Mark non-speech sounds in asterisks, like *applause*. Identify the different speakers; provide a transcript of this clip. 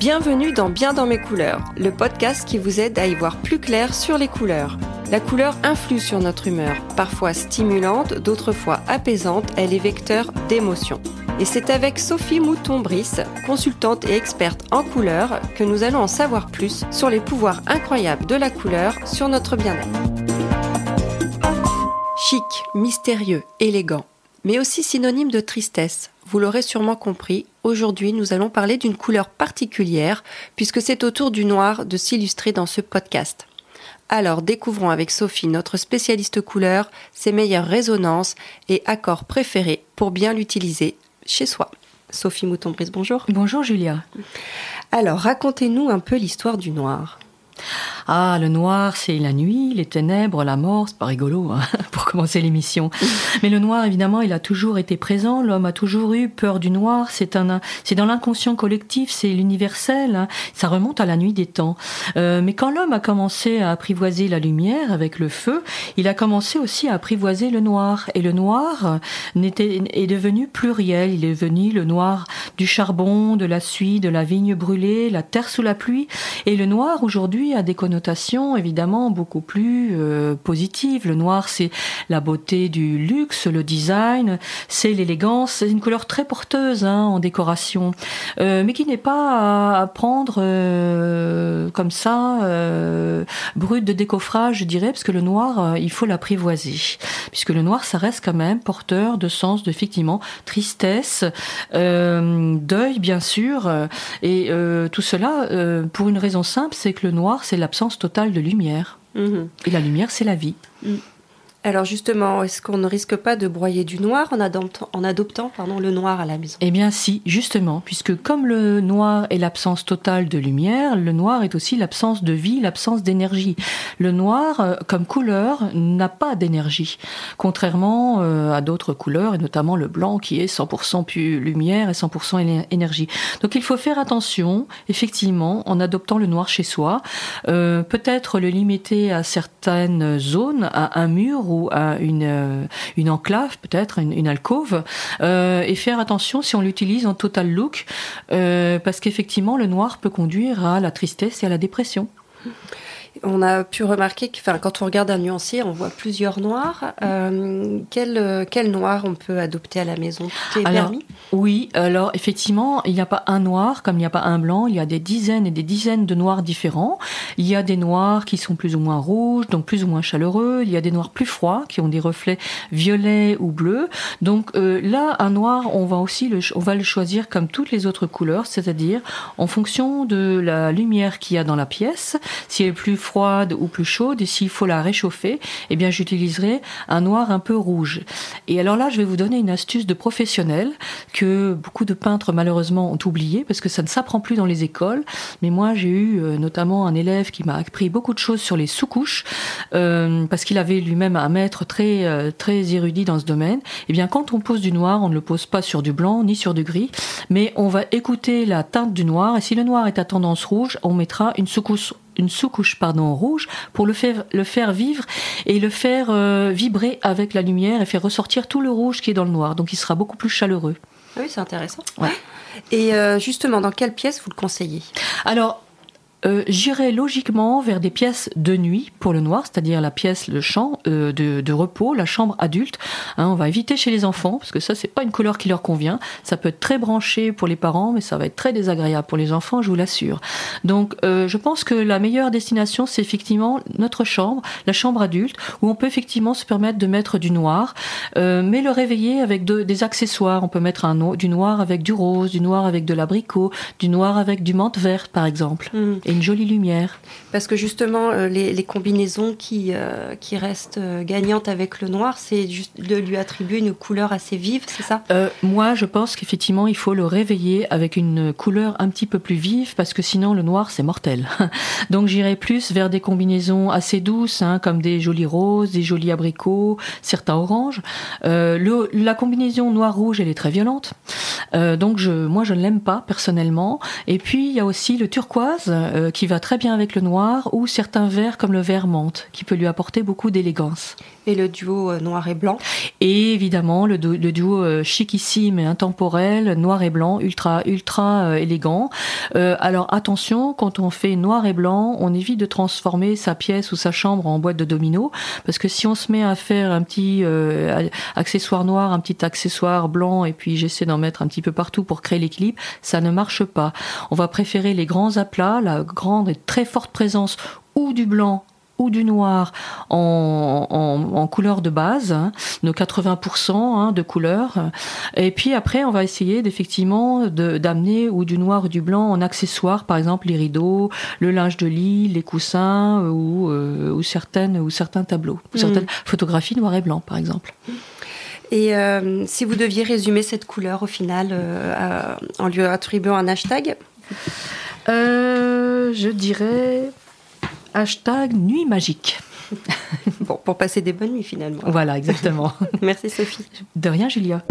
Speaker 1: Bienvenue dans Bien dans mes couleurs, le podcast qui vous aide à y voir plus clair sur les couleurs. La couleur influe sur notre humeur, parfois stimulante, d'autres fois apaisante, elle est vecteur d'émotions. Et c'est avec Sophie Mouton-Brice, consultante et experte en couleurs, que nous allons en savoir plus sur les pouvoirs incroyables de la couleur sur notre bien-être. Chic, mystérieux, élégant, mais aussi synonyme de tristesse. Vous l'aurez sûrement compris, aujourd'hui nous allons parler d'une couleur particulière, puisque c'est au tour du noir de s'illustrer dans ce podcast. Alors découvrons avec Sophie, notre spécialiste couleur, ses meilleures résonances et accords préférés pour bien l'utiliser chez soi. Sophie Mouton-Brise, bonjour.
Speaker 2: Bonjour Julia.
Speaker 1: Alors racontez-nous un peu l'histoire du noir.
Speaker 2: Ah, le noir, c'est la nuit, les ténèbres, la mort, c'est pas rigolo hein, *laughs* pour commencer l'émission. Mais le noir, évidemment, il a toujours été présent. L'homme a toujours eu peur du noir. C'est un, c'est dans l'inconscient collectif, c'est l'universel. Hein. Ça remonte à la nuit des temps. Euh, mais quand l'homme a commencé à apprivoiser la lumière avec le feu, il a commencé aussi à apprivoiser le noir. Et le noir n'était, est devenu pluriel. Il est devenu le noir du charbon, de la suie, de la vigne brûlée, la terre sous la pluie. Et le noir aujourd'hui a des évidemment beaucoup plus euh, positives. Le noir, c'est la beauté du luxe, le design, c'est l'élégance. C'est une couleur très porteuse hein, en décoration, euh, mais qui n'est pas à, prendre euh, comme ça, brut de décoffrage, je dirais, parce que le noir, il faut l'apprivoiser, puisque le noir, ça reste quand même porteur de sens, de effectivement tristesse, deuil, bien sûr, et tout cela pour une raison simple, c'est que le noir, c'est l'absence totale de lumière. Mhm. Et la lumière, c'est la vie. Mm.
Speaker 1: Alors justement, est-ce qu'on ne risque pas de broyer du noir en adoptant, pardon, le noir à la maison?
Speaker 2: Eh bien si, justement, puisque comme le noir est l'absence totale de lumière, le noir est aussi l'absence de vie, l'absence d'énergie. Le noir, euh, comme couleur, n'a pas d'énergie, contrairement euh, à d'autres couleurs, et notamment le blanc qui est 100% plus lumière et 100% énergie. Donc il faut faire attention, effectivement, en adoptant le noir chez soi, euh, peut-être le limiter à certaines zones, à un mur ou à une, euh, une enclave, peut-être une, alcôve, euh, et faire attention si on l'utilise en total look, euh, parce qu'effectivement, le noir peut conduire à la tristesse et à la dépression.
Speaker 1: On a pu remarquer que enfin, quand on regarde un nuancier, on voit plusieurs noirs. Euh, quel, quel, noir on peut adopter à la maison? Tout
Speaker 2: alors, Oui, alors effectivement, il n'y a pas un noir comme il n'y a pas un blanc. Il y a des dizaines et des dizaines de noirs différents. Il y a des noirs qui sont plus ou moins rouges, donc plus ou moins chaleureux. Il y a des noirs plus froids qui ont des reflets violets ou bleus. Donc euh, là, un noir, on va aussi le, on va le choisir comme toutes les autres couleurs, c'est-à-dire en fonction de la lumière qu'il y a dans la pièce. Si elle est plus froide ou plus chaude, et s'il faut la réchauffer, eh bien j'utiliserai un noir un peu rouge. Et alors là, je vais vous donner une astuce de professionnel que beaucoup de peintres malheureusement ont oublié parce que ça ne s'apprend plus dans les écoles. Mais moi, j'ai eu euh, notamment un élève qui m'a appris beaucoup de choses sur les sous-couches euh, parce qu'il avait lui-même un maître très euh, très érudit dans ce domaine. Eh bien, quand on pose du noir, on ne le pose pas sur du blanc ni sur du gris, mais on va écouter la teinte du noir. Et si le noir est à tendance rouge, on mettra une sous-couche une sous-couche pardon rouge pour le faire le faire vivre et le faire euh, vibrer avec la lumière et faire ressortir tout le rouge qui est dans le noir. Donc il sera beaucoup plus chaleureux.
Speaker 1: Ah oui, c'est intéressant. Et euh, justement, dans quelle pièce vous le conseillez?
Speaker 2: Alors, euh, j'irai logiquement vers des pièces de nuit pour le noir, c'est-à-dire la pièce, le champ euh, de, repos, la chambre adulte. Hein, on va éviter chez les enfants parce que ça c'est pas une couleur qui leur convient. Ça peut être très branché pour les parents, mais ça va être très désagréable pour les enfants, je vous l'assure. Donc euh, je pense que la meilleure destination c'est effectivement notre chambre, la chambre adulte, où on peut effectivement se permettre de mettre du noir, mais le réveiller avec des accessoires. On peut mettre un, du noir avec du rose, du noir avec de l'abricot, du noir avec du menthe verte par exemple. Mmh une jolie lumière.
Speaker 1: Parce que justement, euh, les, combinaisons qui, euh, qui restent euh, gagnantes avec le noir, c'est de lui attribuer une couleur assez vive, c'est ça?
Speaker 2: Moi, je pense qu'effectivement, il faut le réveiller avec une couleur un petit peu plus vive, parce que sinon, le noir, c'est mortel. *laughs* Donc, j'irai plus vers des combinaisons assez douces, hein, comme des jolis roses, des jolis abricots, certains oranges. Le, la combinaison noir-rouge, elle est très violente. donc, je, moi, je ne l'aime pas personnellement. Et puis, il y a aussi le turquoise euh, qui va très bien avec le noir, ou certains verts comme le vert menthe, qui peut lui apporter beaucoup d'élégance.
Speaker 1: Et le duo euh, noir et blanc?
Speaker 2: Et évidemment, le, duo euh, chicissime et intemporel, noir et blanc, ultra, ultra élégant. alors attention, quand on fait noir et blanc, on évite de transformer sa pièce ou sa chambre en boîte de domino, parce que si on se met à faire un petit accessoire noir, un petit accessoire blanc, et puis j'essaie d'en mettre un petit peu partout pour créer l'équilibre, ça ne marche pas. On va préférer les grands aplats, la grande et très forte présence ou du blanc ou du noir en, couleur de base, hein, nos 80% hein, de couleur. Et puis après, on va essayer d'effectivement d'amener ou du noir ou du blanc en accessoires, par exemple les rideaux, le linge de lit, les coussins ou, euh, certaines ou certains tableaux, ou certaines mm. photographies noir et blanc, par exemple.
Speaker 1: Et euh, si vous deviez résumer cette couleur au final euh, en lui attribuant un hashtag?
Speaker 2: euh, Je dirais hashtag nuit magique. *laughs*
Speaker 1: bon, pour passer des bonnes nuits finalement.
Speaker 2: Voilà, exactement. *laughs*
Speaker 1: Merci Sophie.
Speaker 2: De rien Julia.